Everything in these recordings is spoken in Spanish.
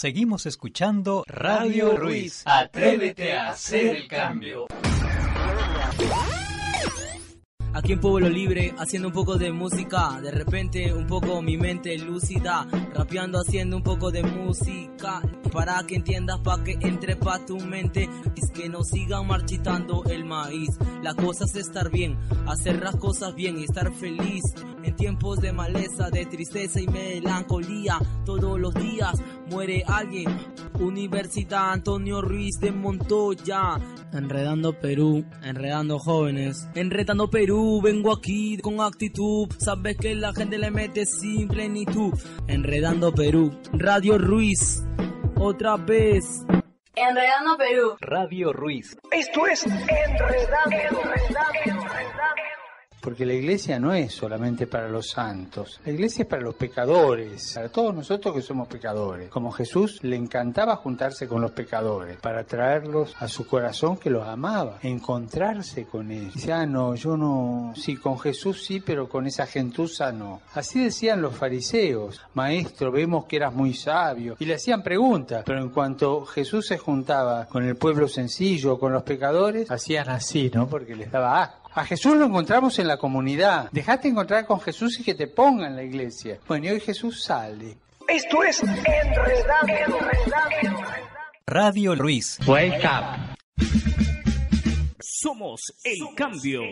Seguimos escuchando Radio Ruiz. Atrévete a hacer el cambio. Aquí en Pueblo Libre, haciendo un poco de música, de repente un poco mi mente lúcida, rapeando haciendo un poco de música, para que entiendas, para que entre pa' tu mente, es que no sigan marchitando el maíz, la cosa es estar bien, hacer las cosas bien y estar feliz, en tiempos de maleza, de tristeza y melancolía, todos los días muere alguien, Universidad Antonio Ruiz de Montoya, enredando Perú, enredando jóvenes, enredando Perú, vengo aquí con actitud, sabes que la gente le mete sin plenitud, enredando Perú, Radio Ruiz, otra vez. Enredando Perú. Radio Ruiz. Esto es Enredando. Porque la iglesia no es solamente para los santos, la iglesia es para los pecadores, para todos nosotros que somos pecadores. Como Jesús le encantaba juntarse con los pecadores, para traerlos a su corazón que los amaba, encontrarse con ellos. Dice, ah, no, yo no, sí, con Jesús sí, pero con esa gentuza no. Así decían los fariseos, maestro, vemos que eras muy sabio, y le hacían preguntas, pero en cuanto Jesús se juntaba con el pueblo sencillo, con los pecadores, hacían así, ¿no? Porque les daba asco. A Jesús lo encontramos en la comunidad. Dejate encontrar con Jesús y que te ponga en la iglesia. Bueno, y hoy Jesús sale. Esto es Enredando. Radio Ruiz. Wake up. Somos el cambio.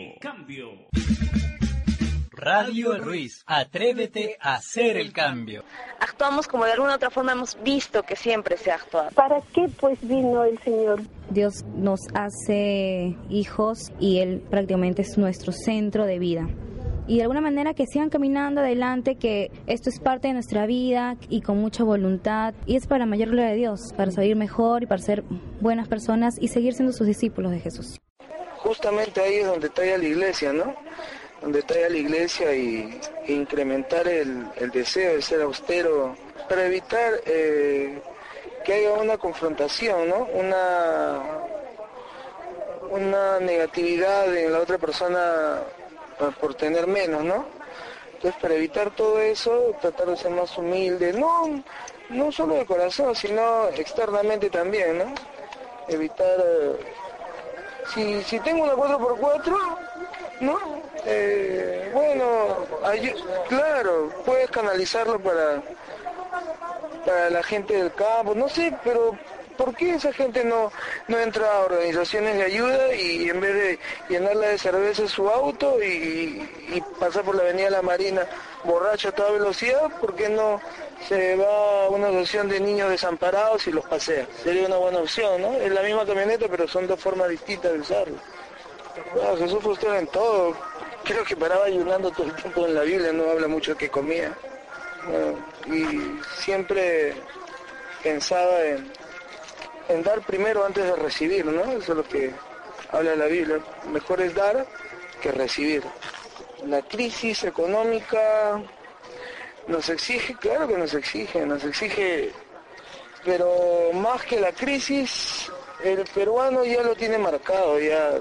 Radio Ruiz. Atrévete a hacer el cambio. Actuamos como de alguna otra forma hemos visto que siempre se ha actuado. ¿Para qué pues vino el Señor? Dios nos hace hijos y Él prácticamente es nuestro centro de vida. Y de alguna manera que sigan caminando adelante, que esto es parte de nuestra vida y con mucha voluntad. Y es para mayor gloria de Dios, para salir mejor y para ser buenas personas y seguir siendo sus discípulos de Jesús. Justamente ahí es donde está ya la iglesia, ¿no? Donde ya la iglesia y incrementar el, el, deseo de ser austero para evitar eh, que haya una confrontación, ¿no? Una, una negatividad en la otra persona por tener menos, ¿no? Entonces para evitar todo eso, tratar de ser más humilde, no, no solo de corazón, sino externamente también, ¿no? Evitar, eh, si, si tengo una 4x4, ¿no? Eh, bueno, claro, puedes canalizarlo para, para la gente del campo, no sé, pero ¿por qué esa gente no, no entra a organizaciones de ayuda y en vez de llenarla de cerveza su auto y, pasar por la avenida La Marina borracho a toda velocidad, ¿por qué no se va a una asociación de niños desamparados y los pasea? Sería una buena opción, ¿no? Es la misma camioneta, pero son dos formas distintas de usarlo. Bueno, Jesús fue en todo. Creo que paraba ayunando todo el tiempo en la Biblia, no habla mucho de qué comía. Y siempre pensaba en, en dar primero antes de recibir, ¿no? Eso es lo que habla la Biblia. Mejor es dar que recibir. La crisis económica nos exige, claro que nos exige, nos exige, pero más que la crisis, el peruano ya lo tiene marcado, ya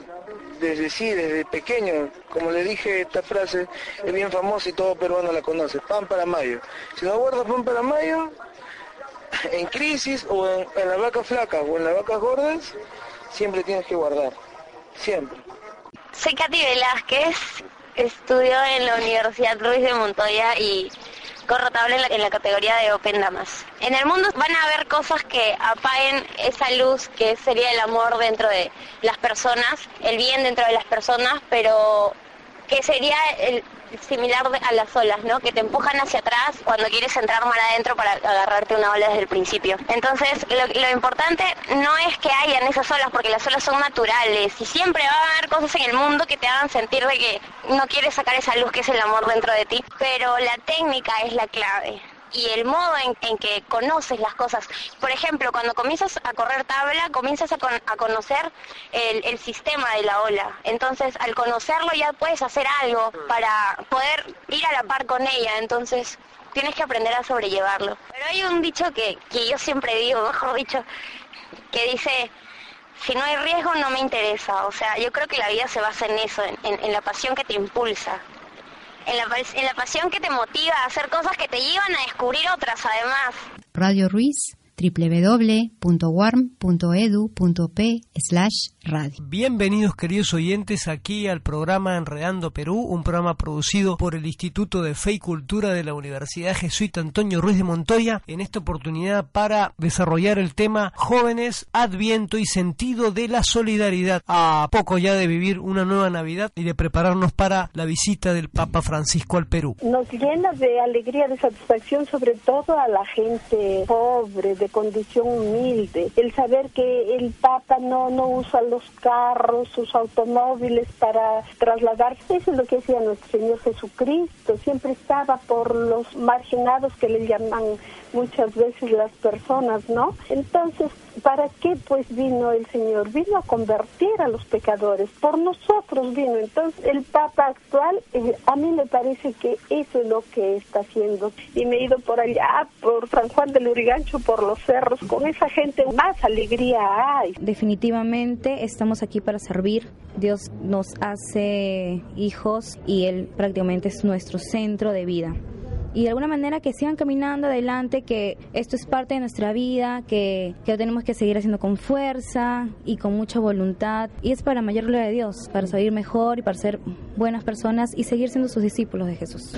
desde sí, desde pequeño, como le dije, esta frase es bien famosa y todo peruano la conoce, pan para mayo. Si no guardas pan para mayo, en crisis o en, en las vacas flacas o en las vacas gordas, siempre tienes que guardar, siempre. Soy Katy Velázquez, estudio en la Universidad Ruiz de Montoya y corro tabla en la, en la categoría de Open Damas. En el mundo van a haber cosas que apaguen esa luz que sería el amor dentro de las personas, el bien dentro de las personas, pero que sería el, similar a las olas, ¿no? Que te empujan hacia atrás cuando quieres entrar mal adentro para agarrarte una ola desde el principio. Entonces, lo, lo, importante no es que hayan esas olas, porque las olas son naturales y siempre va a haber cosas en el mundo que te hagan sentir de que no quieres sacar esa luz que es el amor dentro de ti, pero la técnica es la clave y el modo en, en, que conoces las cosas. Por ejemplo, cuando comienzas a correr tabla, comienzas a, con, a conocer el, el, sistema de la ola. Entonces, al conocerlo ya puedes hacer algo para poder ir a la par con ella. Entonces, tienes que aprender a sobrellevarlo. Pero hay un dicho que, que yo siempre digo, mejor dicho, que dice... Si no hay riesgo no me interesa, o sea, yo creo que la vida se basa en eso, en, en, en la pasión que te impulsa, en la, en la pasión que te motiva a hacer cosas que te llevan a descubrir otras además. Radio Ruiz www.warm.edu.p radio. Bienvenidos queridos oyentes aquí al programa Enredando Perú, un programa producido por el Instituto de Fe y Cultura de la Universidad Jesuita Antonio Ruiz de Montoya, en esta oportunidad para desarrollar el tema Jóvenes, Adviento y Sentido de la Solidaridad, a poco ya de vivir una nueva Navidad y de prepararnos para la visita del Papa Francisco al Perú. Nos llena de alegría, de satisfacción, sobre todo a la gente pobre, de condición humilde, el saber que el Papa no no, usa los carros, sus automóviles para trasladarse. Eso es lo que decía nuestro Señor Jesucristo. Siempre estaba por los marginados que le llaman muchas veces las personas, ¿no? Entonces, ¿para qué pues vino el Señor? Vino a convertir a los pecadores, por nosotros vino. Entonces, el Papa actual, eh, a mí me parece que eso es lo que está haciendo. Y me he ido por allá, por San Juan del Urigancho, por los cerros, con esa gente más alegría hay. Definitivamente estamos aquí para servir. Dios nos hace hijos y Él prácticamente es nuestro centro de vida y de alguna manera que sigan caminando adelante, que esto es parte de nuestra vida, que, que lo tenemos que seguir haciendo con fuerza y con mucha voluntad. Y es para mayor gloria de Dios, para salir mejor y para ser buenas personas y seguir siendo sus discípulos de Jesús.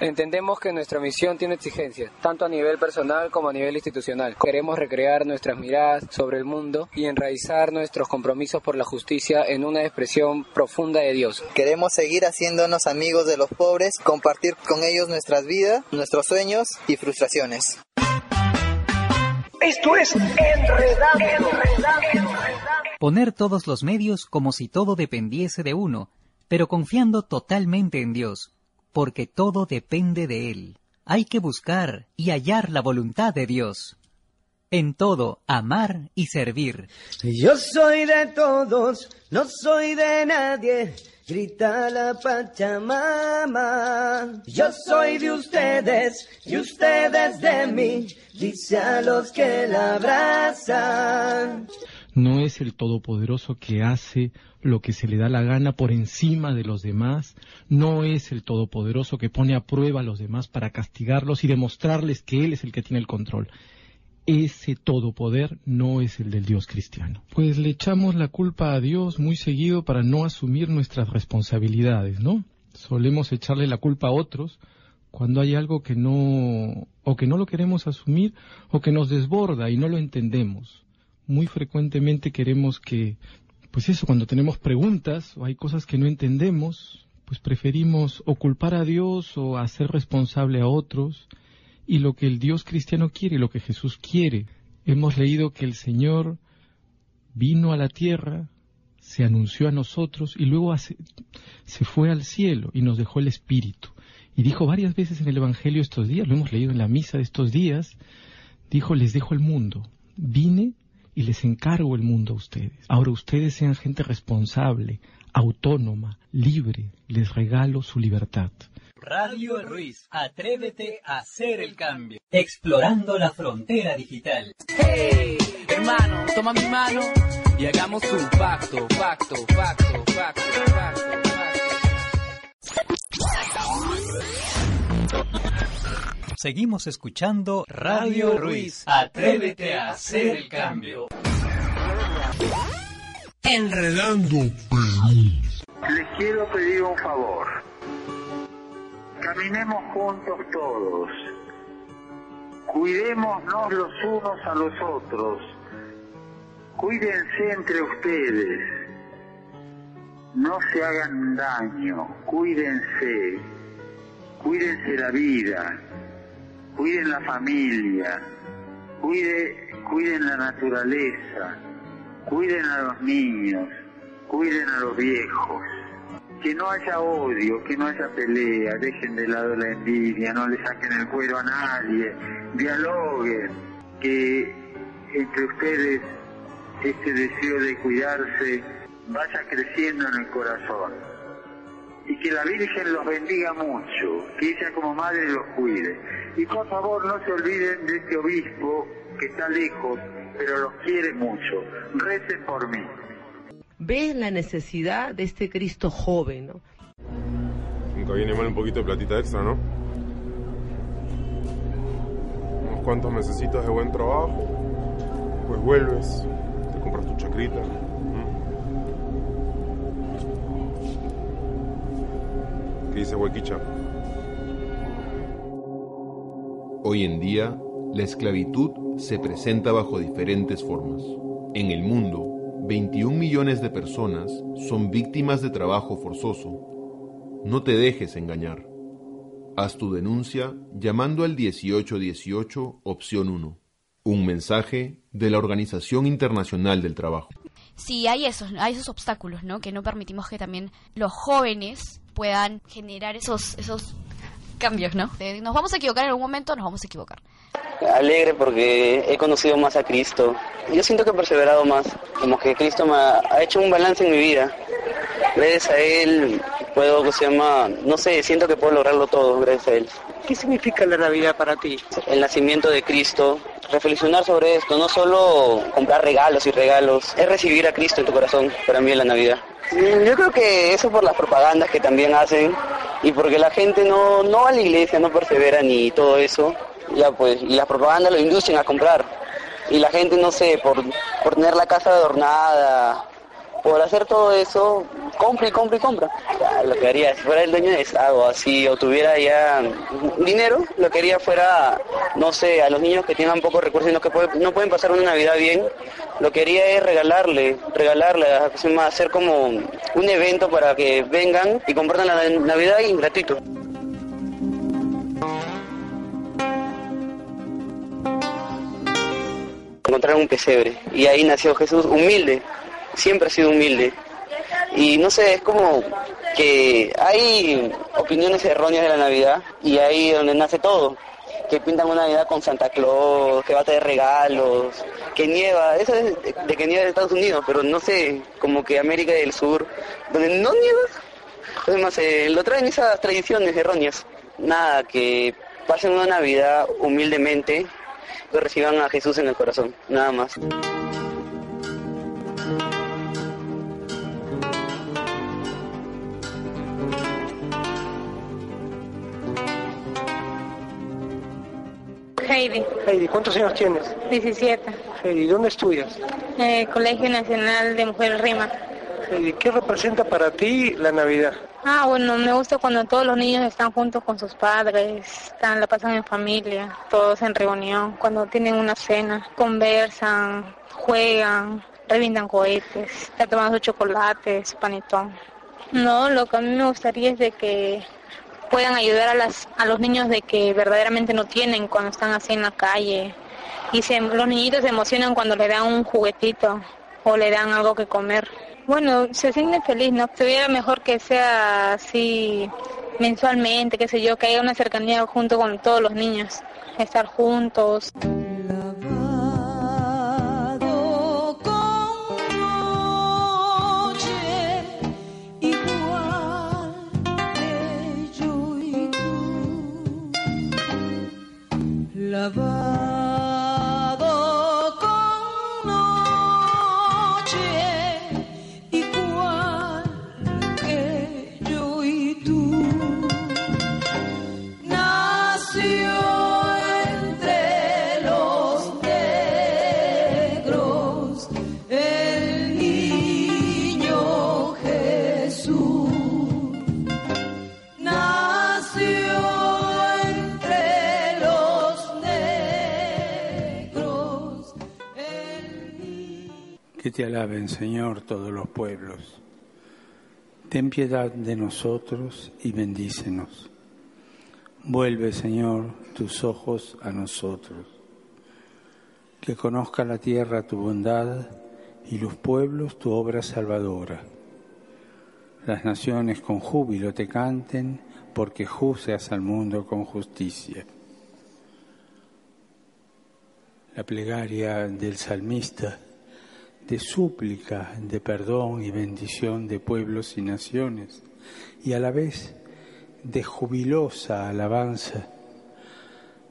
Entendemos que nuestra misión tiene exigencias, tanto a nivel personal como a nivel institucional. Queremos recrear nuestras miradas sobre el mundo y enraizar nuestros compromisos por la justicia en una expresión profunda de Dios. Queremos seguir haciéndonos amigos de los pobres, compartir con ellos nuestras vidas, nuestros sueños y frustraciones. Esto es Enredando. Poner todos los medios como si todo dependiese de uno pero confiando totalmente en Dios, porque todo depende de Él. Hay que buscar y hallar la voluntad de Dios. En todo, amar y servir. Yo soy de todos, no soy de nadie. Grita la Pachamama. Yo soy de ustedes y ustedes de mí. Dice a los que la abrazan no es el Todopoderoso que hace lo que se le da la gana por encima de los demás, no es el Todopoderoso que pone a prueba a los demás para castigarlos y demostrarles que Él es el que tiene el control. ese todopoder no es el del Dios cristiano. Pues le echamos la culpa a Dios muy seguido para no asumir nuestras responsabilidades, ¿no? Solemos echarle la culpa a otros cuando hay algo que no o que no lo queremos asumir o que nos desborda y no lo entendemos. Muy frecuentemente queremos que pues eso, cuando tenemos preguntas o hay cosas que no entendemos, pues preferimos o culpar a Dios o hacer responsable a otros y lo que el Dios cristiano quiere, lo que Jesús quiere. Hemos leído que el Señor vino a la tierra, se anunció a nosotros y luego se fue al cielo y nos dejó el Espíritu. Y dijo varias veces en el Evangelio estos días, lo hemos leído en la misa de estos días, dijo, les dejo el mundo, vine y les encargo el mundo a ustedes. Ahora ustedes sean gente responsable, autónoma, libre, les regalo su libertad. Radio Ruiz, atrévete a hacer el cambio. Explorando la frontera digital. Hey, hermano, toma mi mano y hagamos un pacto, pacto, pacto, pacto, pacto, Seguimos escuchando Radio Ruiz. Atrévete a hacer el cambio. Enredando Perú. Les quiero pedir un favor. Caminemos juntos todos. Cuidémonos los unos a los otros. Cuídense entre ustedes. No se hagan daño. Cuídense. Cuídense la vida. Cuiden la familia. Cuide, cuiden la naturaleza. Cuiden a los niños. Cuiden a los viejos que no haya odio, que no haya pelea, dejen de lado la envidia, no le saquen el cuero a nadie, dialoguen, que entre ustedes este deseo de cuidarse vaya creciendo en el corazón y que la Virgen los bendiga mucho, que ella como madre los cuide. Y por favor no se olviden de este obispo que está lejos, pero los quiere mucho. Recen por mí ves la necesidad de este Cristo joven, ¿no? Nunca viene mal un poquito de platita extra, ¿no? Unos cuantos mesecitos de buen trabajo, pues vuelves, te compras tu chacrita. ¿Qué dice Huequicha? Hoy en día, la esclavitud se presenta bajo diferentes formas. En el mundo, 21 millones de personas son víctimas de trabajo forzoso. No te dejes engañar. Haz tu denuncia llamando al 1818 opción 1. Un mensaje de la Organización Internacional del Trabajo. Sí, hay esos, hay esos obstáculos, ¿no? Que no permitimos que también los jóvenes puedan generar esos, esos cambios, ¿no? Nos vamos a equivocar en algún momento, nos vamos a equivocar. Alegre porque he conocido más a Cristo. Yo siento que he perseverado más, como que Cristo me ha, hecho un balance en mi vida. Gracias a Él puedo, que se llama, no sé, siento que puedo lograrlo todo gracias a Él. ¿Qué significa la Navidad para ti? El nacimiento de Cristo, reflexionar sobre esto, no solo comprar regalos y regalos, es recibir a Cristo en tu corazón, para mí en la Navidad. Yo creo que eso por las propagandas que también hacen y porque la gente no, no va a la iglesia, no persevera ni todo eso, ya pues, y las propagandas lo inducen a comprar. Y la gente, no sé, por, por tener la casa adornada, por hacer todo eso, compra y compra y compra. lo que haría, si fuera el dueño de algo así, o tuviera ya dinero, lo que haría fuera, no sé, a los niños que tengan pocos recursos y no, que no pueden pasar una Navidad bien, lo que haría es regalarle, regalarle, hacer como un evento para que vengan y compartan la Navidad y gratuito. encontrar un pesebre y ahí nació Jesús humilde, siempre ha sido humilde. Y no sé, es como que hay opiniones erróneas de la Navidad y ahí donde nace todo. Que pintan una Navidad con Santa Claus, que va a tener regalos, que nieva. Eso es de que nieva en Estados Unidos, pero no sé, como que América del Sur, donde no nieva. Además, eh, lo traen esas tradiciones erróneas. Nada, que pasen una Navidad humildemente, que reciban a Jesús en el corazón, nada más. Heidi. Heidi, ¿cuántos años tienes? 17. Heidi, ¿dónde estudias? Eh, Colegio Nacional de Mujeres Rima. Heidi, ¿qué representa para ti la Navidad? Ah, bueno, me gusta cuando todos los niños están juntos con sus padres, están, la pasan en familia, todos en reunión, cuando tienen una cena, conversan, juegan, revindan cohetes, ya toman sus chocolates, panetón. No, lo que a mí me gustaría es de que puedan ayudar a, las, a los niños de que verdaderamente no tienen cuando están así en la calle. Y se, los niñitos se emocionan cuando le dan un juguetito o le dan algo que comer. Bueno, se siente feliz, ¿no? Sería mejor que sea así mensualmente, qué sé yo, que haya una cercanía junto con todos los niños, estar juntos. never te alaben, Señor, todos los pueblos. Ten piedad de nosotros y bendícenos. Vuelve, Señor, tus ojos a nosotros. Que conozca la tierra tu bondad y los pueblos tu obra salvadora. Las naciones con júbilo te canten porque juzgas al mundo con justicia. La plegaria del salmista de súplica, de perdón y bendición de pueblos y naciones, y a la vez de jubilosa alabanza,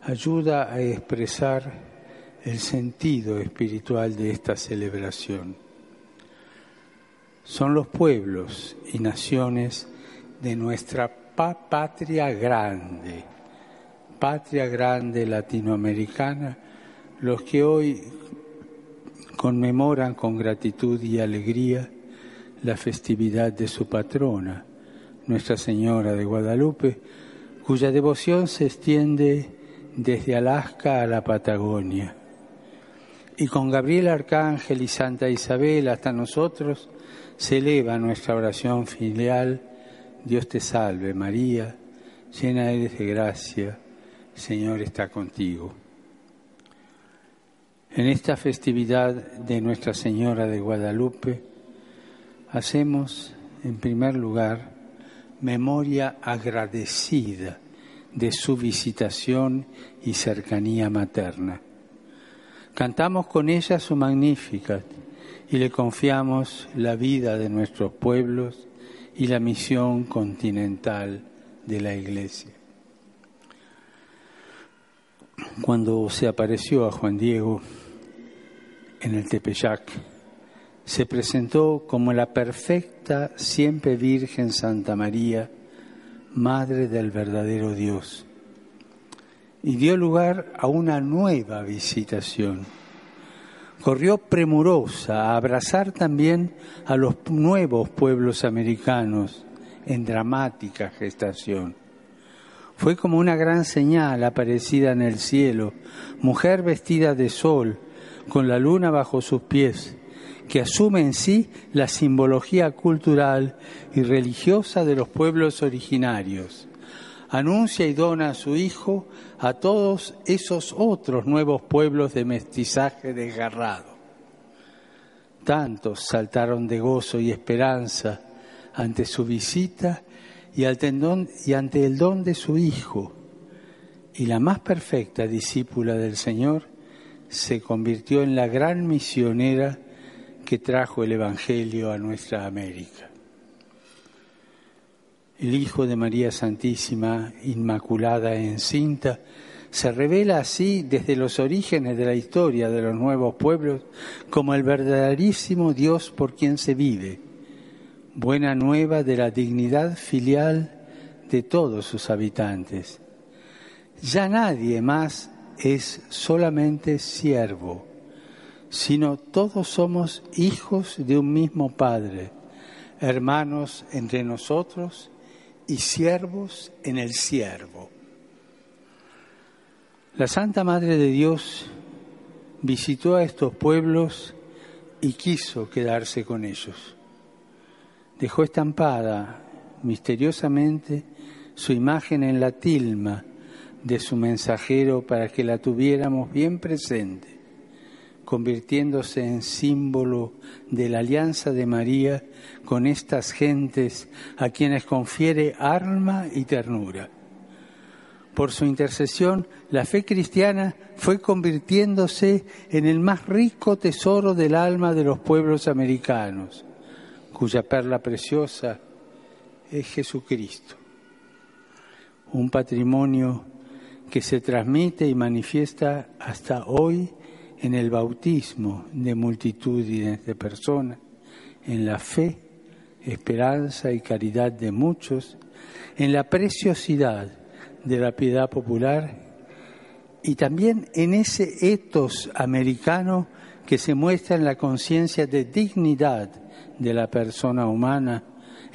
ayuda a expresar el sentido espiritual de esta celebración. Son los pueblos y naciones de nuestra pa- patria grande, patria grande latinoamericana, los que hoy conmemoran con gratitud y alegría la festividad de su patrona, Nuestra Señora de Guadalupe, cuya devoción se extiende desde Alaska a la Patagonia. Y con Gabriel Arcángel y Santa Isabel hasta nosotros se eleva nuestra oración filial, Dios te salve María, llena eres de gracia, Señor está contigo. En esta festividad de Nuestra Señora de Guadalupe hacemos, en primer lugar, memoria agradecida de su visitación y cercanía materna. Cantamos con ella su Magnificat y le confiamos la vida de nuestros pueblos y la misión continental de la Iglesia. Cuando se apareció a Juan Diego en el Tepeyac, se presentó como la perfecta, siempre Virgen Santa María, Madre del verdadero Dios, y dio lugar a una nueva visitación. Corrió premurosa a abrazar también a los nuevos pueblos americanos en dramática gestación. Fue como una gran señal aparecida en el cielo, mujer vestida de sol, con la luna bajo sus pies, que asume en sí la simbología cultural y religiosa de los pueblos originarios. Anuncia y dona a su Hijo a todos esos otros nuevos pueblos de mestizaje desgarrado. Tantos saltaron de gozo y esperanza ante su visita y ante el don, de su Hijo. Y la más perfecta discípula del Señor se convirtió en la gran misionera que trajo el Evangelio a nuestra América. El Hijo de María Santísima, Inmaculada encinta, se revela así desde los orígenes de la historia de los nuevos pueblos como el verdaderísimo Dios por quien se vive, buena nueva de la dignidad filial de todos sus habitantes. Ya nadie más es solamente siervo, sino todos somos hijos de un mismo Padre, hermanos entre nosotros y siervos en el siervo. La Santa Madre de Dios visitó a estos pueblos y quiso quedarse con ellos. Dejó estampada misteriosamente su imagen en la tilma de su mensajero para que la tuviéramos bien presente, convirtiéndose en símbolo de la alianza de María con estas gentes a quienes confiere alma y ternura. Por su intercesión, la fe cristiana fue convirtiéndose en el más rico tesoro del alma de los pueblos americanos, cuya perla preciosa es Jesucristo. Un patrimonio que se transmite y manifiesta hasta hoy en el bautismo de multitudes de personas, en la fe, esperanza y caridad de muchos, en la preciosidad de la piedad popular y también en ese etos americano que se muestra en la conciencia de dignidad de la persona humana,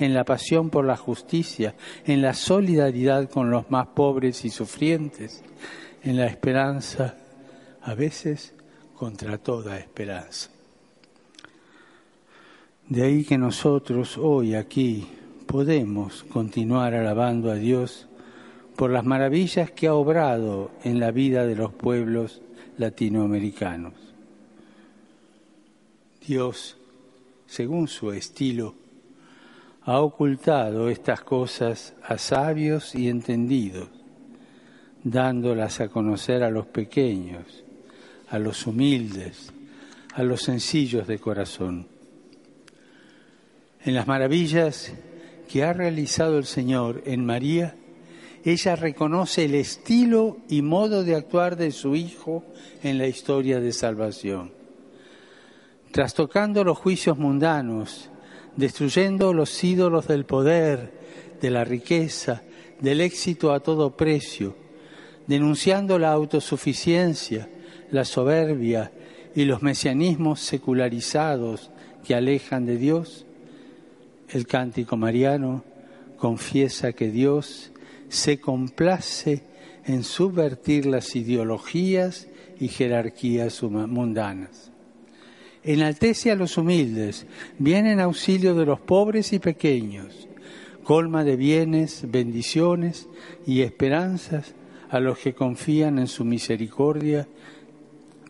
en la pasión por la justicia, en la solidaridad con los más pobres y sufrientes, en la esperanza, a veces contra toda esperanza. De ahí que nosotros hoy aquí podemos continuar alabando a Dios por las maravillas que ha obrado en la vida de los pueblos latinoamericanos. Dios, según su estilo, ha ocultado estas cosas a sabios y entendidos, dándolas a conocer a los pequeños, a los humildes, a los sencillos de corazón. En las maravillas que ha realizado el Señor en María, ella reconoce el estilo y modo de actuar de su Hijo en la historia de salvación. Trastocando los juicios mundanos, destruyendo los ídolos del poder, de la riqueza, del éxito a todo precio, denunciando la autosuficiencia, la soberbia y los mesianismos secularizados que alejan de Dios, el cántico mariano confiesa que Dios se complace en subvertir las ideologías y jerarquías mundanas. Enaltece a los humildes, viene en auxilio de los pobres y pequeños, colma de bienes, bendiciones y esperanzas a los que confían en su misericordia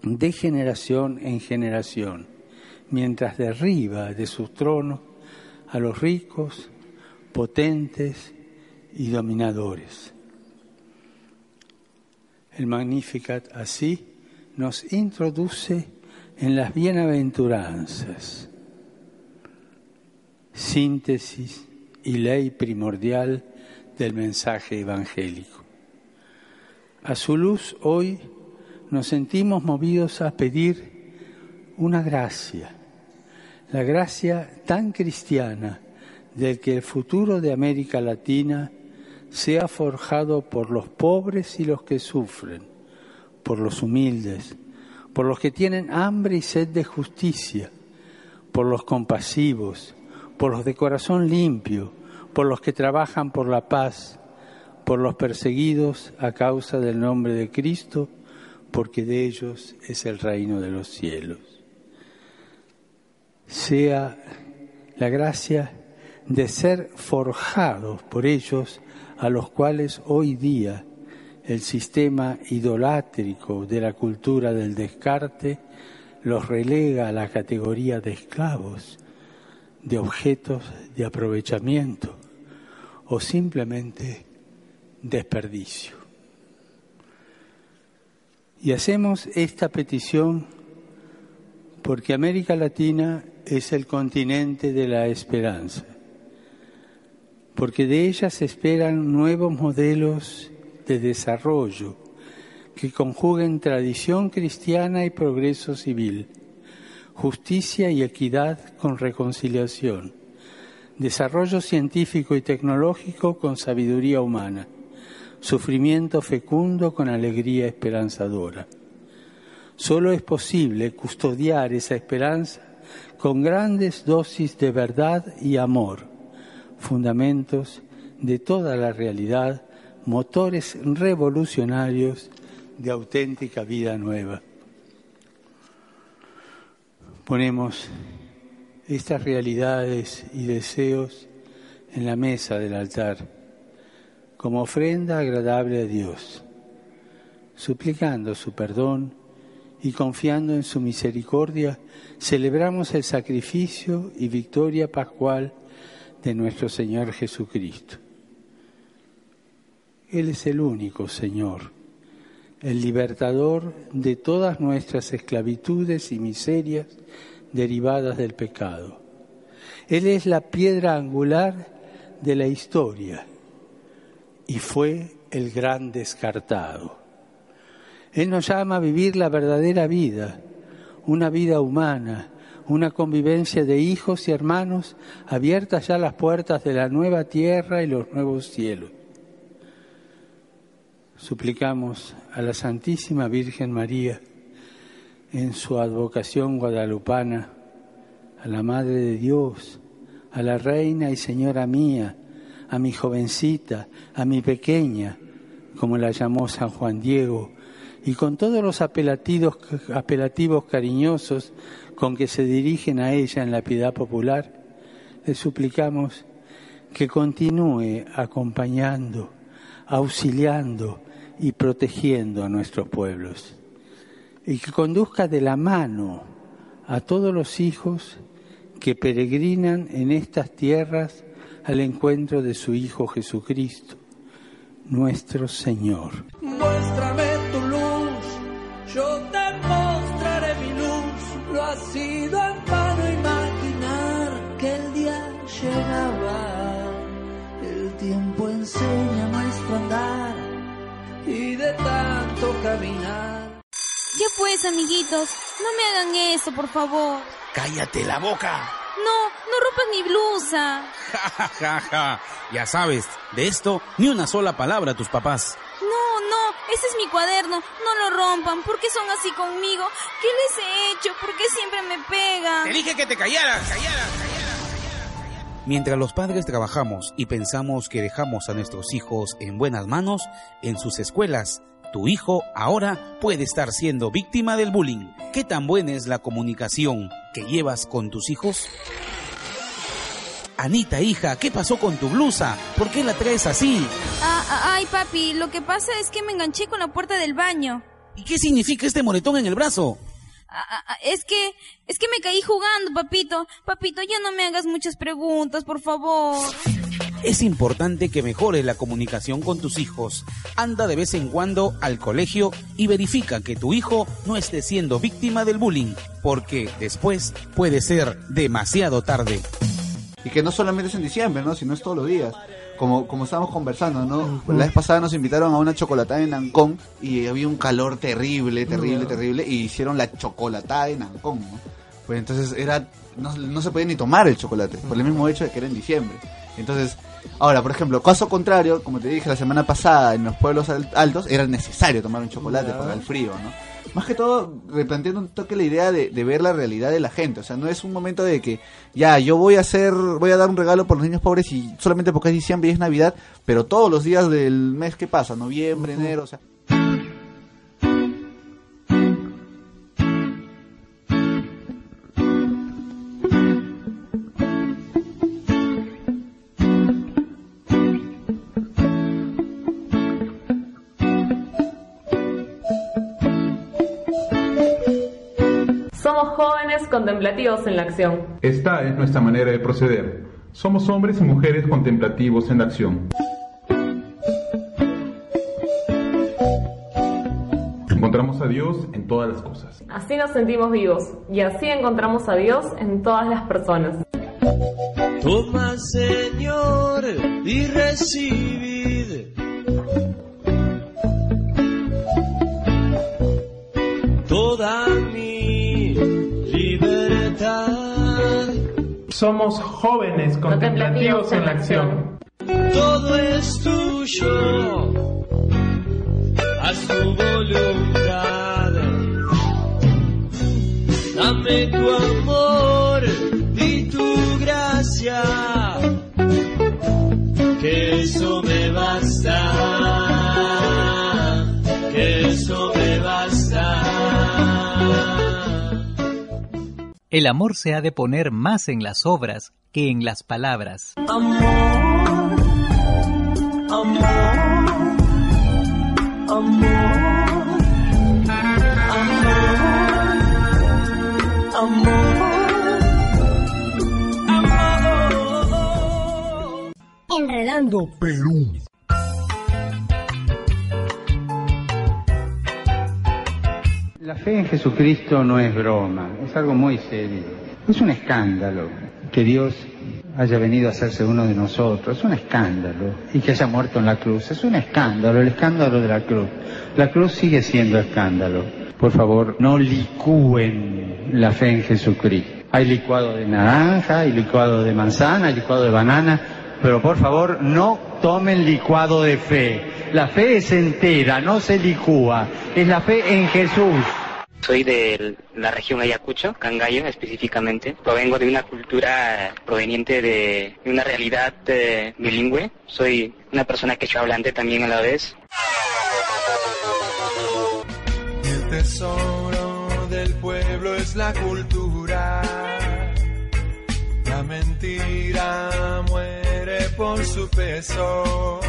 de generación en generación, mientras derriba de su trono a los ricos, potentes y dominadores. El Magnificat así nos introduce en las bienaventuranzas, síntesis y ley primordial del mensaje evangélico. A su luz hoy nos sentimos movidos a pedir una gracia, la gracia tan cristiana del que el futuro de América Latina sea forjado por los pobres y los que sufren, por los humildes, por los que tienen hambre y sed de justicia, por los compasivos, por los de corazón limpio, por los que trabajan por la paz, por los perseguidos a causa del nombre de Cristo, porque de ellos es el reino de los cielos. Sea la gracia de ser forjados por ellos a los cuales hoy día el sistema idolátrico de la cultura del descarte los relega a la categoría de esclavos, de objetos de aprovechamiento o simplemente desperdicio. Y hacemos esta petición porque América Latina es el continente de la esperanza porque de ellas se esperan nuevos modelos de desarrollo que conjuguen tradición cristiana y progreso civil, justicia y equidad con reconciliación, desarrollo científico y tecnológico con sabiduría humana, sufrimiento fecundo con alegría esperanzadora. Solo es posible custodiar esa esperanza con grandes dosis de verdad y amor, fundamentos de toda la realidad, motores revolucionarios de auténtica vida nueva. Ponemos estas realidades y deseos en la mesa del altar como ofrenda agradable a Dios, suplicando su perdón y confiando en su misericordia, celebramos el sacrificio y victoria pascual de nuestro Señor Jesucristo. Él es el único Señor, el libertador de todas nuestras esclavitudes y miserias derivadas del pecado. Él es la piedra angular de la historia y fue el gran descartado. Él nos llama a vivir la verdadera vida, una vida humana, una convivencia de hijos y hermanos, abiertas ya las puertas de la nueva tierra y los nuevos cielos. Suplicamos a la Santísima Virgen María, en su advocación guadalupana, a la Madre de Dios, a la Reina y Señora mía, a mi jovencita, a mi pequeña, como la llamó San Juan Diego, y con todos los apelativos, apelativos cariñosos con que se dirigen a ella en la piedad popular, le suplicamos que continúe acompañando, auxiliando y protegiendo a nuestros pueblos, y que conduzca de la mano a todos los hijos que peregrinan en estas tierras al encuentro de su Hijo Jesucristo, nuestro Señor. Muéstrame tu luz, yo te mostraré mi luz. Lo ha sido tanto caminar. Ya pues, amiguitos, no me hagan eso, por favor. ¡Cállate la boca! No, no rompas mi blusa. Ja, ja, ja. Ya sabes, de esto ni una sola palabra a tus papás. No, no, ese es mi cuaderno. No lo rompan. ¿Por qué son así conmigo? ¿Qué les he hecho? ¿Por qué siempre me pegan? Te dije que te callaras, callaras, Mientras los padres trabajamos y pensamos que dejamos a nuestros hijos en buenas manos, en sus escuelas, tu hijo ahora puede estar siendo víctima del bullying. ¿Qué tan buena es la comunicación que llevas con tus hijos? Anita, hija, ¿qué pasó con tu blusa? ¿Por qué la traes así? Ah, ah, ay, papi, lo que pasa es que me enganché con la puerta del baño. ¿Y qué significa este moretón en el brazo? Ah, ah, es que, es que me caí jugando, papito. Papito, ya no me hagas muchas preguntas, por favor. Es importante que mejores la comunicación con tus hijos. Anda de vez en cuando al colegio y verifica que tu hijo no esté siendo víctima del bullying, porque después puede ser demasiado tarde. Y que no solamente es en diciembre, ¿no? Sino es todos los días. Como, como estábamos conversando, ¿no? La vez pasada nos invitaron a una chocolatada en Ancón y había un calor terrible, terrible, terrible, y hicieron la chocolatada en Ancón, ¿no? Pues entonces era, no, no se podía ni tomar el chocolate, por el mismo hecho de que era en diciembre. Entonces, ahora, por ejemplo, caso contrario, como te dije la semana pasada, en los pueblos al- altos era necesario tomar un chocolate para el frío, ¿no? Más que todo, replanteando un toque la idea de, de ver la realidad de la gente. O sea, no es un momento de que, ya, yo voy a hacer, voy a dar un regalo por los niños pobres y solamente porque es diciembre y es Navidad, pero todos los días del mes que pasa, noviembre, enero, o sea. Contemplativos en la acción. Esta es nuestra manera de proceder. Somos hombres y mujeres contemplativos en la acción. Encontramos a Dios en todas las cosas. Así nos sentimos vivos y así encontramos a Dios en todas las personas. Toma, Señor, y recibid Somos jóvenes contemplativos en la acción. Todo es tuyo, a su voluntad. Dame tu amor y tu gracia, que eso me basta, El amor se ha de poner más en las obras que en las palabras. Amor, amor, amor, amor, amor. Enredando Perú. La fe en Jesucristo no es broma, es algo muy serio. Es un escándalo que Dios haya venido a hacerse uno de nosotros, es un escándalo. Y que haya muerto en la cruz, es un escándalo, el escándalo de la cruz. La cruz sigue siendo escándalo. Por favor, no licúen la fe en Jesucristo. Hay licuado de naranja, hay licuado de manzana, hay licuado de banana, pero por favor no tomen licuado de fe. La fe es entera, no se licúa. Es la fe en Jesús. Soy de la región Ayacucho, Cangallo específicamente. Provengo de una cultura proveniente de una realidad eh, bilingüe. Soy una persona que hablante también a la vez. El tesoro del pueblo es la cultura. La mentira muere por su peso.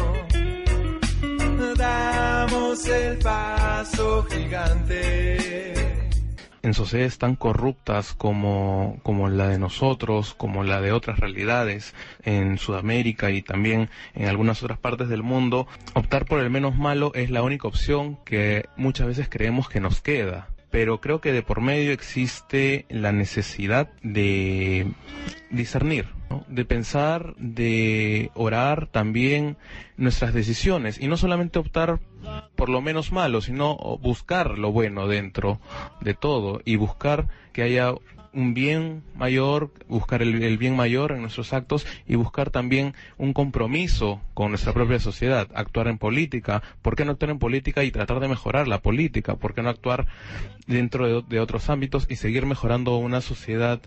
En sociedades tan corruptas como, como la de nosotros, como la de otras realidades en Sudamérica y también en algunas otras partes del mundo, optar por el menos malo es la única opción que muchas veces creemos que nos queda. Pero creo que de por medio existe la necesidad de discernir, de pensar, de orar también nuestras decisiones y no solamente optar por lo menos malo, sino buscar lo bueno dentro de todo y buscar que haya un bien mayor, buscar el, el, bien mayor en nuestros actos y buscar también un compromiso con nuestra propia sociedad, actuar en política. ¿Por qué no actuar en política y tratar de mejorar la política? ¿Por qué no actuar dentro de, de otros ámbitos y seguir mejorando una sociedad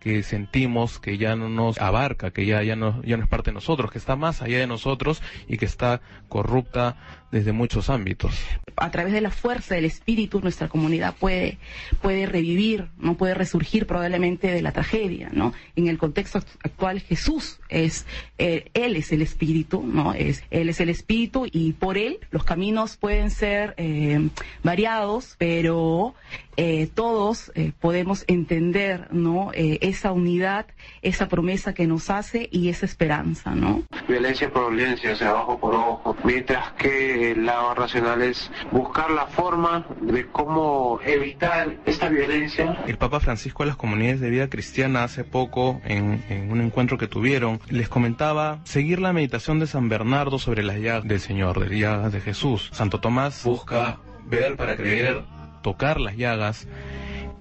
que sentimos que ya no nos abarca, que ya, ya, no, ya no es parte de nosotros, que está más allá de nosotros y que está corrupta desde muchos ámbitos. A través de la fuerza del espíritu, nuestra comunidad puede, puede revivir, no puede resurgir probablemente de la tragedia, ¿no? En el contexto actual, Jesús es, eh, Él es el espíritu, ¿no? Es, él es el espíritu y por Él los caminos pueden ser eh, variados, pero eh, todos eh, podemos entender, ¿no? Eh, esa unidad, esa promesa que nos hace y esa esperanza, ¿no? Violencia por violencia, o sea, ojo por ojo, mientras que el lado racional es buscar la forma de cómo evitar esta violencia. El Papa Francisco a las comunidades de vida cristiana hace poco, en, en un encuentro que tuvieron, les comentaba seguir la meditación de San Bernardo sobre las llagas del Señor, de las llagas de Jesús. Santo Tomás busca ver para creer tocar las llagas.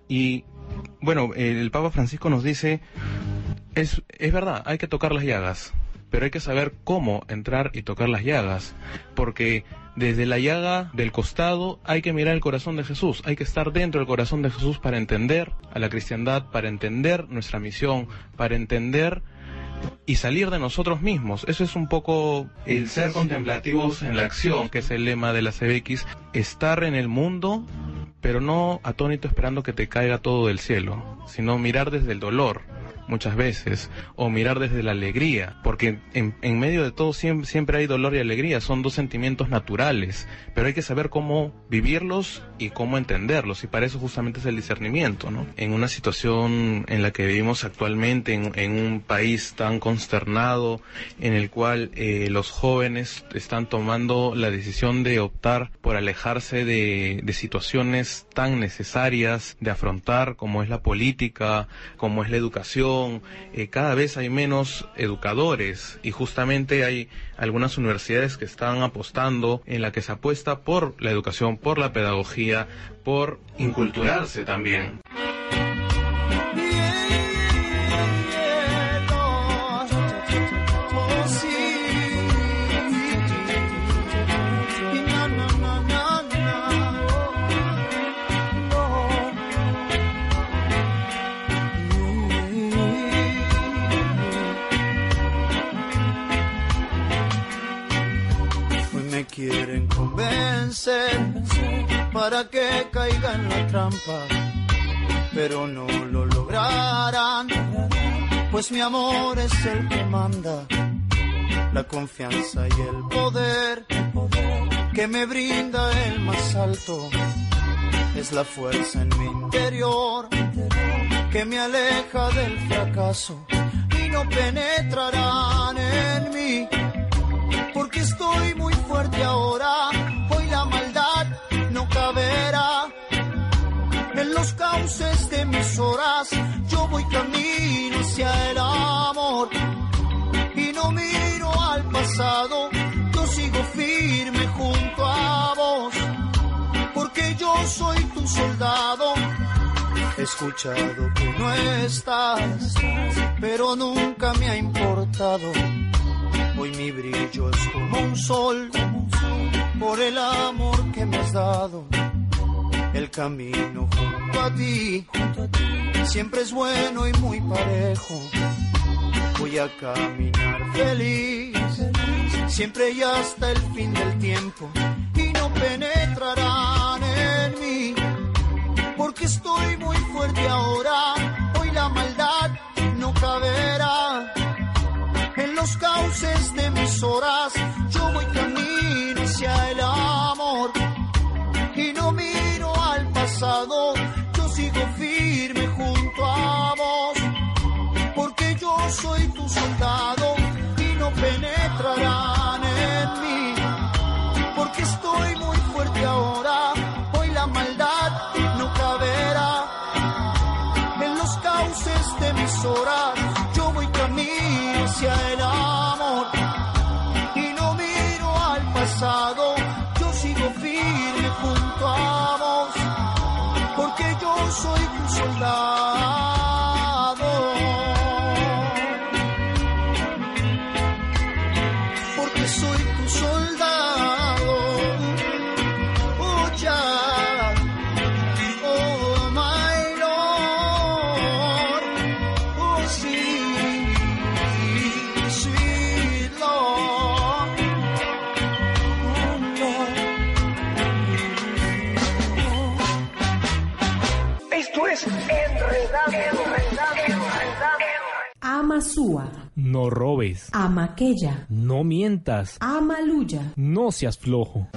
Y bueno, el Papa Francisco nos dice, es, es verdad, hay que tocar las llagas, pero hay que saber cómo entrar y tocar las llagas, porque desde la llaga del costado hay que mirar el corazón de Jesús, hay que estar dentro del corazón de Jesús para entender a la cristiandad, para entender nuestra misión, para entender y salir de nosotros mismos. Eso es un poco el ser contemplativos en la acción, que es el lema de la CBX, estar en el mundo, pero no atónito esperando que te caiga todo del cielo, sino mirar desde el dolor muchas veces, o mirar desde la alegría, porque en, en medio de todo siempre, siempre, hay dolor y alegría, son dos sentimientos naturales, pero hay que saber cómo vivirlos y cómo entenderlos, y para eso justamente es el discernimiento, ¿no? En una situación en la que vivimos actualmente, en, en un país tan consternado, en el cual eh, los jóvenes están tomando la decisión de optar por alejarse de, de situaciones tan necesarias de afrontar, como es la política, como es la educación, eh, cada vez hay menos educadores y justamente hay algunas universidades que están apostando en la que se apuesta por la educación, por la pedagogía, por inculturarse también. En la trampa, pero no lo lograrán, pues mi amor es el que manda, la confianza y el poder que me brinda el más alto, es la fuerza en mi interior que me aleja del fracaso y no penetrarán en mí, porque estoy muy fuerte ahora, los cauces de mis horas yo voy camino hacia el amor y no miro al pasado, yo sigo firme junto a vos, porque yo soy tu soldado escuchado que no estás, pero nunca me ha importado. Hoy mi brillo es como un sol, por el amor que me has dado. El camino junto a ti, siempre es bueno y muy parejo. Voy a caminar feliz, siempre y hasta el fin del tiempo, y no penetrarán en mí porque estoy muy fuerte ahora. Soy No robes. Amaquella, No mientas. Amaluya. No seas flojo.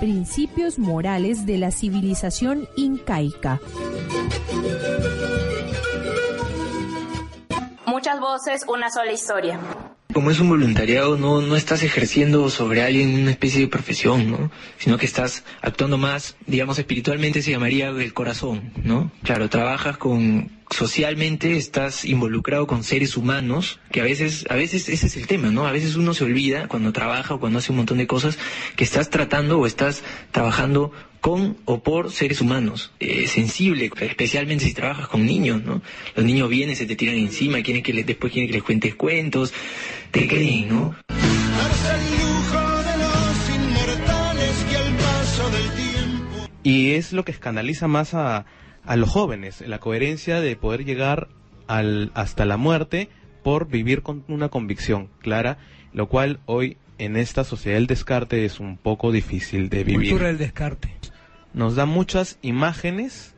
Principios morales de la civilización incaica. Muchas voces, una sola historia. Como es un voluntariado, no, no estás ejerciendo sobre alguien una especie de profesión, ¿no? Sino que estás actuando más, digamos, espiritualmente se llamaría del corazón, ¿no? Claro, trabajas con, socialmente estás involucrado con seres humanos, que a veces, a veces ese es el tema, ¿no? A veces uno se olvida cuando trabaja o cuando hace un montón de cosas que estás tratando o estás trabajando con o por seres humanos, eh, sensible, especialmente si trabajas con niños, ¿no? Los niños vienen, se te tiran encima, quieren que les, después quieren que les cuentes cuentos, te creen, ¿no? Y es lo que escandaliza más a, a los jóvenes, la coherencia de poder llegar al, hasta la muerte por vivir con una convicción clara, lo cual hoy en esta sociedad del descarte es un poco difícil de vivir. Cultura del descarte. Nos da muchas imágenes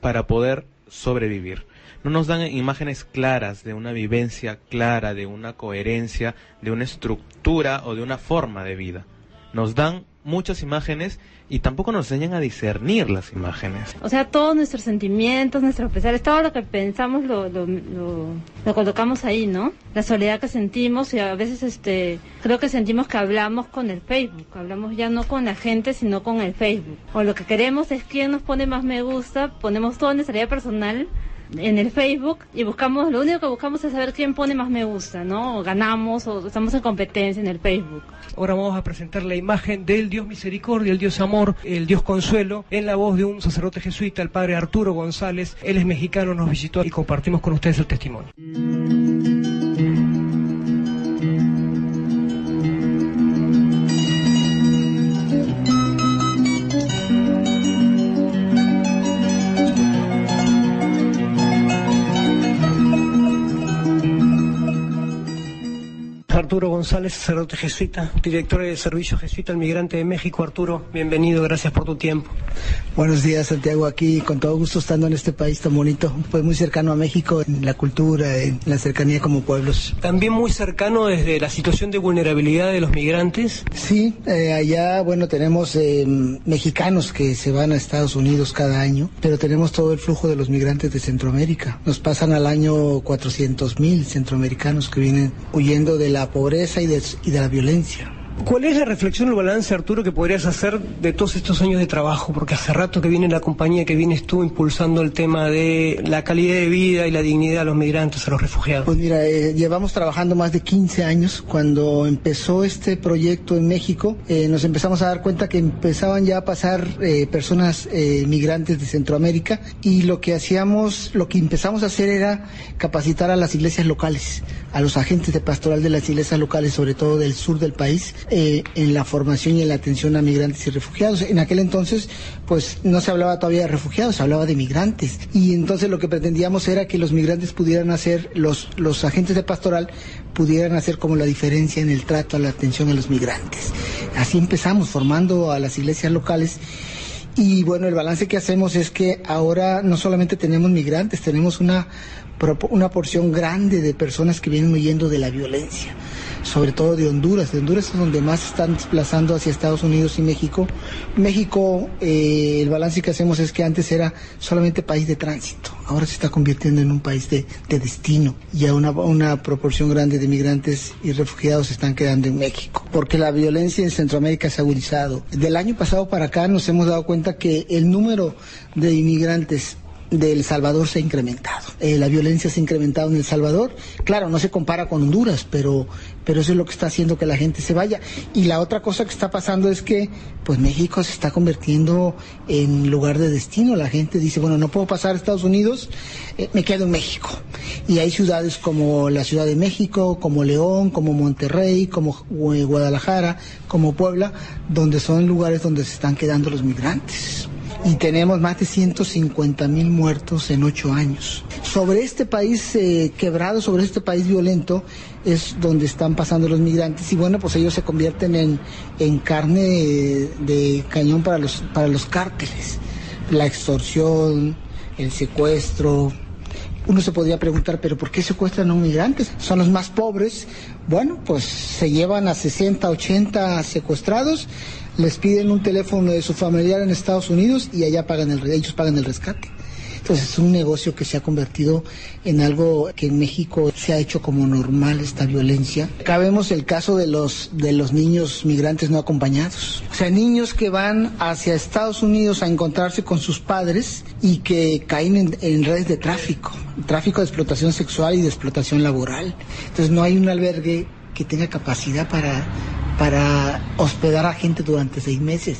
para poder sobrevivir. No nos dan imágenes claras de una vivencia clara, de una coherencia, de una estructura o de una forma de vida. Nos dan muchas imágenes y tampoco nos enseñan a discernir las imágenes. O sea, todos nuestros sentimientos, nuestros pesares, todo lo que pensamos lo, lo, lo, lo colocamos ahí, ¿no? La soledad que sentimos y a veces este creo que sentimos que hablamos con el Facebook, hablamos ya no con la gente, sino con el Facebook. O lo que queremos es quién nos pone más me gusta, ponemos toda nuestra vida personal en el Facebook y buscamos, lo único que buscamos es saber quién pone más me gusta, ¿no? O ganamos o estamos en competencia en el Facebook. Ahora vamos a presentar la imagen del Dios misericordia, el Dios amor, el Dios consuelo, en la voz de un sacerdote jesuita, el padre Arturo González. Él es mexicano, nos visitó y compartimos con ustedes el testimonio. Arturo González, sacerdote jesuita, director del Servicio Jesuita al Migrante de México. Arturo, bienvenido, gracias por tu tiempo. Buenos días, Santiago, aquí con todo gusto estando en este país tan bonito, pues muy cercano a México, en la cultura, en la cercanía como pueblos. También muy cercano desde la situación de vulnerabilidad de los migrantes. Sí, eh, allá, bueno, tenemos eh, mexicanos que se van a Estados Unidos cada año, pero tenemos todo el flujo de los migrantes de Centroamérica. Nos pasan al año 400 mil centroamericanos que vienen huyendo de la pobreza y de, y de la violencia. ¿Cuál es la reflexión o el balance, Arturo, que podrías hacer de todos estos años de trabajo? Porque hace rato que viene la compañía, que vienes tú impulsando el tema de la calidad de vida y la dignidad a los migrantes, a los refugiados. Pues mira, eh, llevamos trabajando más de 15 años. Cuando empezó este proyecto en México, eh, nos empezamos a dar cuenta que empezaban ya a pasar eh, personas eh, migrantes de Centroamérica y lo que hacíamos, lo que empezamos a hacer era capacitar a las iglesias locales, a los agentes de pastoral de las iglesias locales, sobre todo del sur del país, eh, en la formación y en la atención a migrantes y refugiados. En aquel entonces, pues no se hablaba todavía de refugiados, se hablaba de migrantes. Y entonces lo que pretendíamos era que los migrantes pudieran hacer, los, los agentes de pastoral pudieran hacer como la diferencia en el trato a la atención a los migrantes. Así empezamos formando a las iglesias locales. Y bueno, el balance que hacemos es que ahora no solamente tenemos migrantes, tenemos una, una porción grande de personas que vienen huyendo de la violencia sobre todo de Honduras. De Honduras es donde más están desplazando hacia Estados Unidos y México. México, eh, el balance que hacemos es que antes era solamente país de tránsito, ahora se está convirtiendo en un país de, de destino. Ya una, una proporción grande de migrantes y refugiados se están quedando en México, porque la violencia en Centroamérica se ha agudizado. Del año pasado para acá nos hemos dado cuenta que el número de inmigrantes de El Salvador se ha incrementado. Eh, la violencia se ha incrementado en El Salvador. Claro, no se compara con Honduras, pero, pero eso es lo que está haciendo que la gente se vaya. Y la otra cosa que está pasando es que pues México se está convirtiendo en lugar de destino. La gente dice, bueno, no puedo pasar a Estados Unidos, eh, me quedo en México. Y hay ciudades como la Ciudad de México, como León, como Monterrey, como Guadalajara, como Puebla, donde son lugares donde se están quedando los migrantes y tenemos más de 150 mil muertos en ocho años. Sobre este país eh, quebrado, sobre este país violento, es donde están pasando los migrantes y bueno, pues ellos se convierten en, en carne de, cañón para los, para los cárteles. La extorsión, el secuestro, uno se podría preguntar, pero ¿por qué secuestran a un migrante? Son los más pobres. Bueno, pues se llevan a 60, 80 secuestrados, les piden un teléfono de su familiar en Estados Unidos y allá pagan el, ellos pagan el rescate. Entonces es un negocio que se ha convertido en algo que en México se ha hecho como normal esta violencia. Acá el caso de los, de los niños migrantes no acompañados. O sea, niños que van hacia Estados Unidos a encontrarse con sus padres y que caen en, en redes de tráfico, tráfico de explotación sexual y de explotación laboral. Entonces no hay un albergue que tenga capacidad para, para hospedar a gente durante seis meses.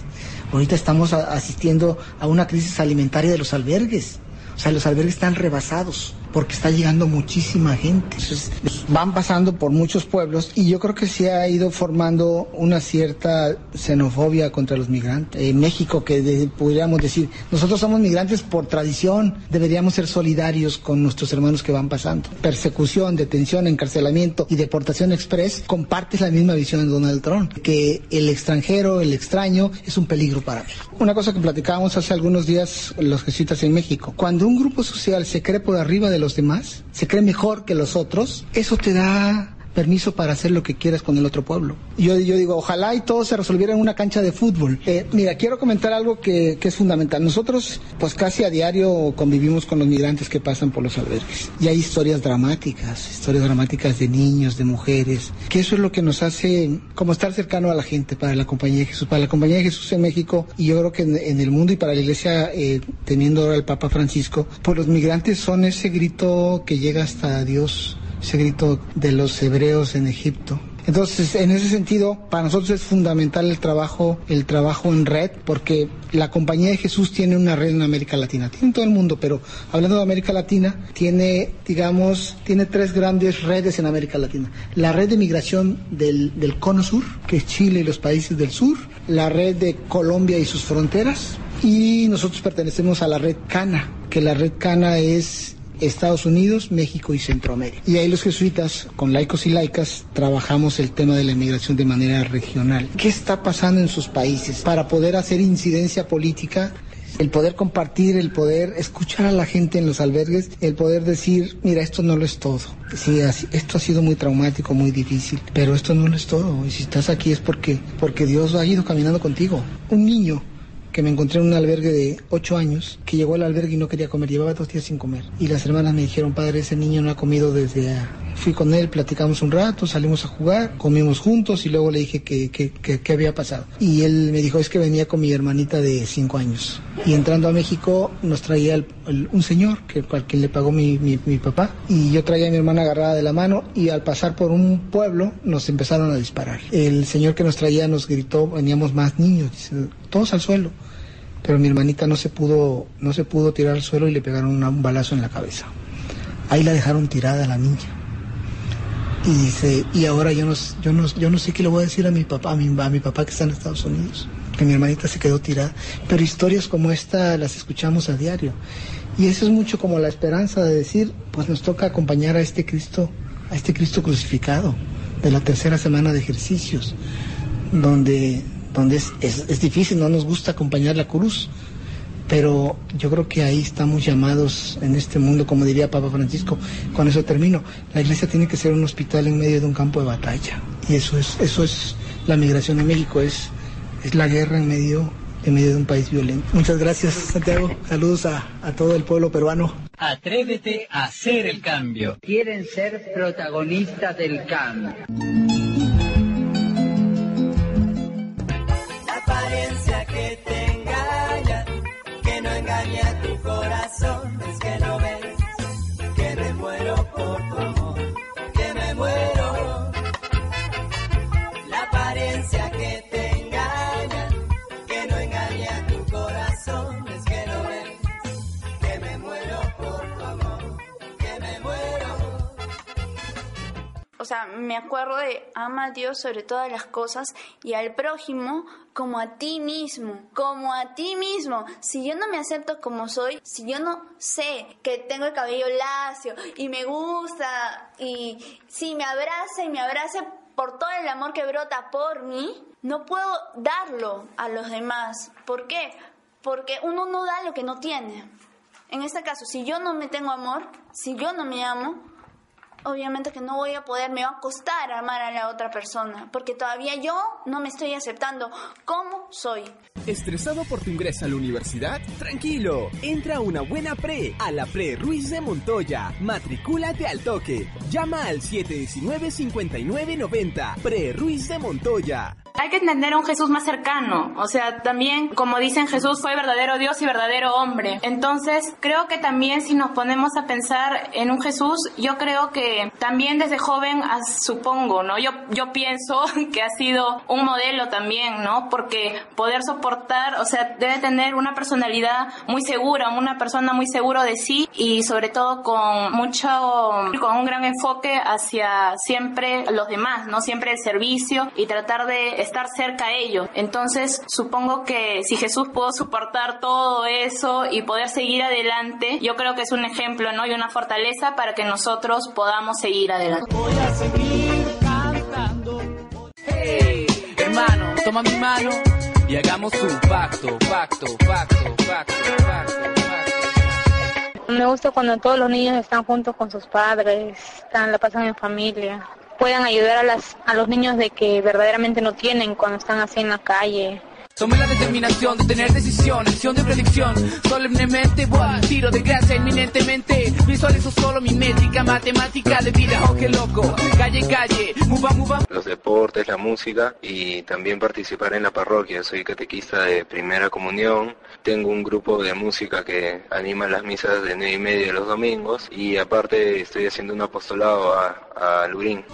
Ahorita estamos asistiendo a una crisis alimentaria de los albergues. O sea, los albergues están rebasados porque está llegando muchísima gente. Entonces, van pasando por muchos pueblos y yo creo que se ha ido formando una cierta xenofobia contra los migrantes. En México, que de, podríamos decir, nosotros somos migrantes por tradición, deberíamos ser solidarios con nuestros hermanos que van pasando. Persecución, detención, encarcelamiento y deportación express, compartes la misma visión de Donald Trump, que el extranjero, el extraño, es un peligro para mí. Una cosa que platicábamos hace algunos días los jesuitas en México, cuando un grupo social se cree por arriba de los demás, se cree mejor que los otros, eso te da permiso para hacer lo que quieras con el otro pueblo. Yo, yo digo, ojalá y todo se resolviera en una cancha de fútbol. Eh, mira, quiero comentar algo que, que, es fundamental. Nosotros, pues casi a diario convivimos con los migrantes que pasan por los albergues. Y hay historias dramáticas, historias dramáticas de niños, de mujeres, que eso es lo que nos hace como estar cercano a la gente para la Compañía de Jesús. Para la Compañía de Jesús en México y yo creo que en, en el mundo y para la Iglesia, eh, teniendo ahora el Papa Francisco, pues los migrantes son ese grito que llega hasta Dios ese grito de los hebreos en Egipto. Entonces, en ese sentido, para nosotros es fundamental el trabajo, el trabajo en red, porque la Compañía de Jesús tiene una red en América Latina, tiene en todo el mundo, pero hablando de América Latina, tiene, digamos, tiene tres grandes redes en América Latina. La red de migración del, del Cono Sur, que es Chile y los países del sur, la red de Colombia y sus fronteras, y nosotros pertenecemos a la red Cana, que la red Cana es Estados Unidos, México y Centroamérica. Y ahí los jesuitas, con laicos y laicas, trabajamos el tema de la inmigración de manera regional. ¿Qué está pasando en sus países para poder hacer incidencia política? El poder compartir, el poder escuchar a la gente en los albergues, el poder decir, mira, esto no lo es todo. Sí, esto ha sido muy traumático, muy difícil, pero esto no lo es todo. Y si estás aquí es porque, porque Dios ha ido caminando contigo. Un niño que me encontré en un albergue de ocho años, que llegó al albergue y no quería comer, llevaba dos días sin comer. Y las hermanas me dijeron, padre, ese niño no ha comido desde... ah". Fui con él, platicamos un rato, salimos a jugar, comimos juntos y luego le dije que, que, que- había pasado. Y él me dijo, es que venía con mi hermanita de cinco años. Y entrando a México nos traía un señor, que, al que le pagó mi, mi, mi papá, y yo traía a mi hermana agarrada de la mano y al pasar por un pueblo nos empezaron a disparar. El señor que nos traía nos gritó, veníamos más niños, dice, todos al suelo pero mi hermanita no se pudo no se pudo tirar al suelo y le pegaron un balazo en la cabeza. Ahí la dejaron tirada la niña. Y dice, y ahora yo no, yo no, yo no sé qué le voy a decir a mi papá, a mi, a mi papá que está en Estados Unidos, que mi hermanita se quedó tirada. Pero historias como esta las escuchamos a diario. Y eso es mucho como la esperanza de decir, pues nos toca acompañar a este Cristo, a este Cristo crucificado, de la tercera semana de ejercicios, donde, donde es, es, es difícil, no nos gusta acompañar la cruz, pero yo creo que ahí estamos llamados en este mundo, como diría Papa Francisco, con eso termino, la iglesia tiene que ser un hospital en medio de un campo de batalla, y eso es, eso es la migración en México, es, es la guerra en medio, en medio de un país violento. Muchas gracias, Santiago, saludos a, a todo el pueblo peruano. Atrévete a hacer el cambio. Quieren ser protagonistas del cambio. Me acuerdo de ama a Dios sobre todas las cosas y al prójimo como a ti mismo, como a ti mismo. Si yo no me acepto como soy, si yo no sé que tengo el cabello lacio y me gusta y si me abraza y me abraza por todo el amor que brota por mí, no puedo darlo a los demás. ¿Por qué? Porque uno no da lo que no tiene. En este caso, si yo no me tengo amor, si yo no me amo, obviamente que no voy a poder, me va a costar amar a la otra persona, porque todavía yo no me estoy aceptando como soy. ¿Estresado por tu ingreso a la universidad? Tranquilo, entra a una buena pre, a la pre Ruiz de Montoya. Matricúlate al toque. Llama al 719-5990. Pre Ruiz de Montoya. Hay que entender a un Jesús más cercano, o sea, también, como dicen, Jesús fue verdadero Dios y verdadero hombre. Entonces, creo que también si nos ponemos a pensar en un Jesús, yo creo que también desde joven, ah, supongo, ¿no? Yo, yo pienso que ha sido un modelo también, ¿no? Porque poder soportar, o sea, debe tener una personalidad muy segura, una persona muy seguro de sí y sobre todo con mucho, con un gran enfoque hacia siempre los demás, ¿no? Siempre el servicio y tratar de estar cerca a ellos. Entonces, supongo que si Jesús pudo soportar todo eso y poder seguir adelante, yo creo que es un ejemplo, ¿no? Y una fortaleza para que nosotros podamos seguir adelante. Voy a seguir cantando. Hey, hermano, toma mi mano y hagamos un pacto, pacto, pacto, pacto, pacto, pacto. Me gusta cuando todos los niños están juntos con sus padres, están, la pasan en familia. Puedan ayudar a, las, a los niños de que verdaderamente no tienen cuando están así en la calle. Tomé la determinación de tener decisión, acción de predicción. Solemnemente, buah, tiro de gracia inminentemente. Visualizo solo mi métrica, matemática de vida, oh qué loco. Calle, calle, muva, muva. los deportes, la música y también participar en la parroquia. Soy catequista de primera comunión, tengo un grupo de música que anima las misas de nueve y media los domingos y aparte estoy haciendo un apostolado a, a Lurín.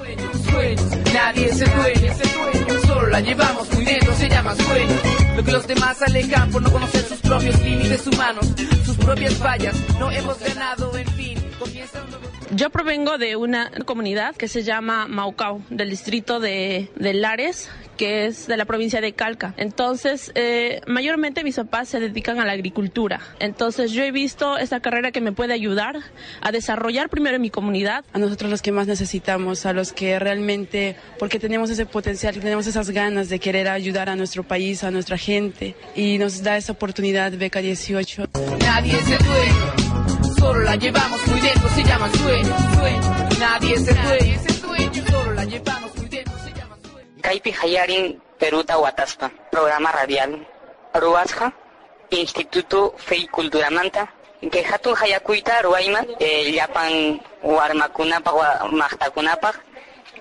Sueños, nadie es el dueño, es el dueño. Solo la llevamos muy dentro, se llama sueño. Lo que los demás alejan por no conocer sus propios límites humanos, sus propias fallas. No hemos ganado, en fin. Comienza un nuevo... Yo provengo de una comunidad que se llama Maucao, del distrito de, de Lares, que es de la provincia de Calca. Entonces, eh, mayormente mis papás se dedican a la agricultura. Entonces, yo he visto esta carrera que me puede ayudar a desarrollar primero en mi comunidad. A nosotros los que más necesitamos, a los que realmente, porque tenemos ese potencial, tenemos esas ganas de querer ayudar a nuestro país, a nuestra gente, y nos da esa oportunidad Beca 18. Nadie es el dueño, solo la llevamos muy dentro, se llama sueño, sueño. Nadie es el dueño, solo la llevamos muy Kaypi Hayarin Peruta Wataspa, programa radial. Ruasja, Instituto Fei Culturamanta, que hatun hayakuita ruayman, eh, llapan warmakunapaq wa maqtakunapaq,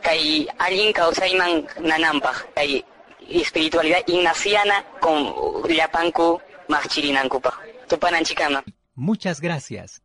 kay allin kawsayman nananpaq, kay espiritualidad ignaciana con llapanku maqchirinankupaq. Tupananchikama. Muchas gracias.